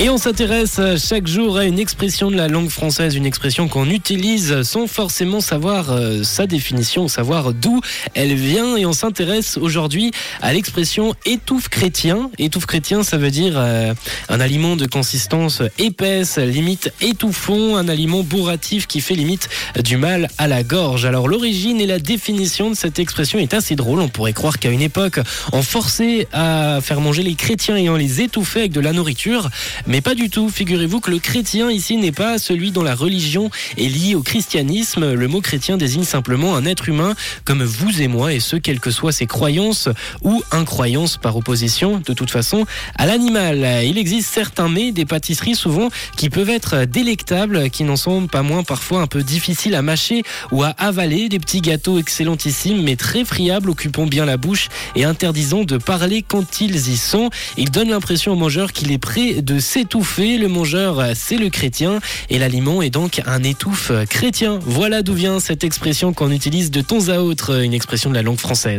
Et on s'intéresse chaque jour à une expression de la langue française, une expression qu'on utilise sans forcément savoir euh, sa définition, savoir d'où elle vient. Et on s'intéresse aujourd'hui à l'expression étouffe chrétien. Étouffe chrétien, ça veut dire euh, un aliment de consistance épaisse, limite étouffant, un aliment bourratif qui fait limite du mal à la gorge. Alors l'origine et la définition de cette expression est assez drôle. On pourrait croire qu'à une époque, on forçait à faire manger les chrétiens et on les étouffait avec de la nourriture. Mais pas du tout. Figurez-vous que le chrétien ici n'est pas celui dont la religion est liée au christianisme. Le mot chrétien désigne simplement un être humain comme vous et moi, et ce, quelles que soient ses croyances ou incroyances par opposition, de toute façon, à l'animal. Il existe certains mets, des pâtisseries souvent, qui peuvent être délectables, qui n'en sont pas moins parfois un peu difficiles à mâcher ou à avaler. Des petits gâteaux excellentissimes, mais très friables, occupant bien la bouche et interdisant de parler quand ils y sont. Ils donnent l'impression au mangeur qu'il est prêt de étouffé. Le mangeur, c'est le chrétien et l'aliment est donc un étouffe chrétien. Voilà d'où vient cette expression qu'on utilise de temps à autre, une expression de la langue française.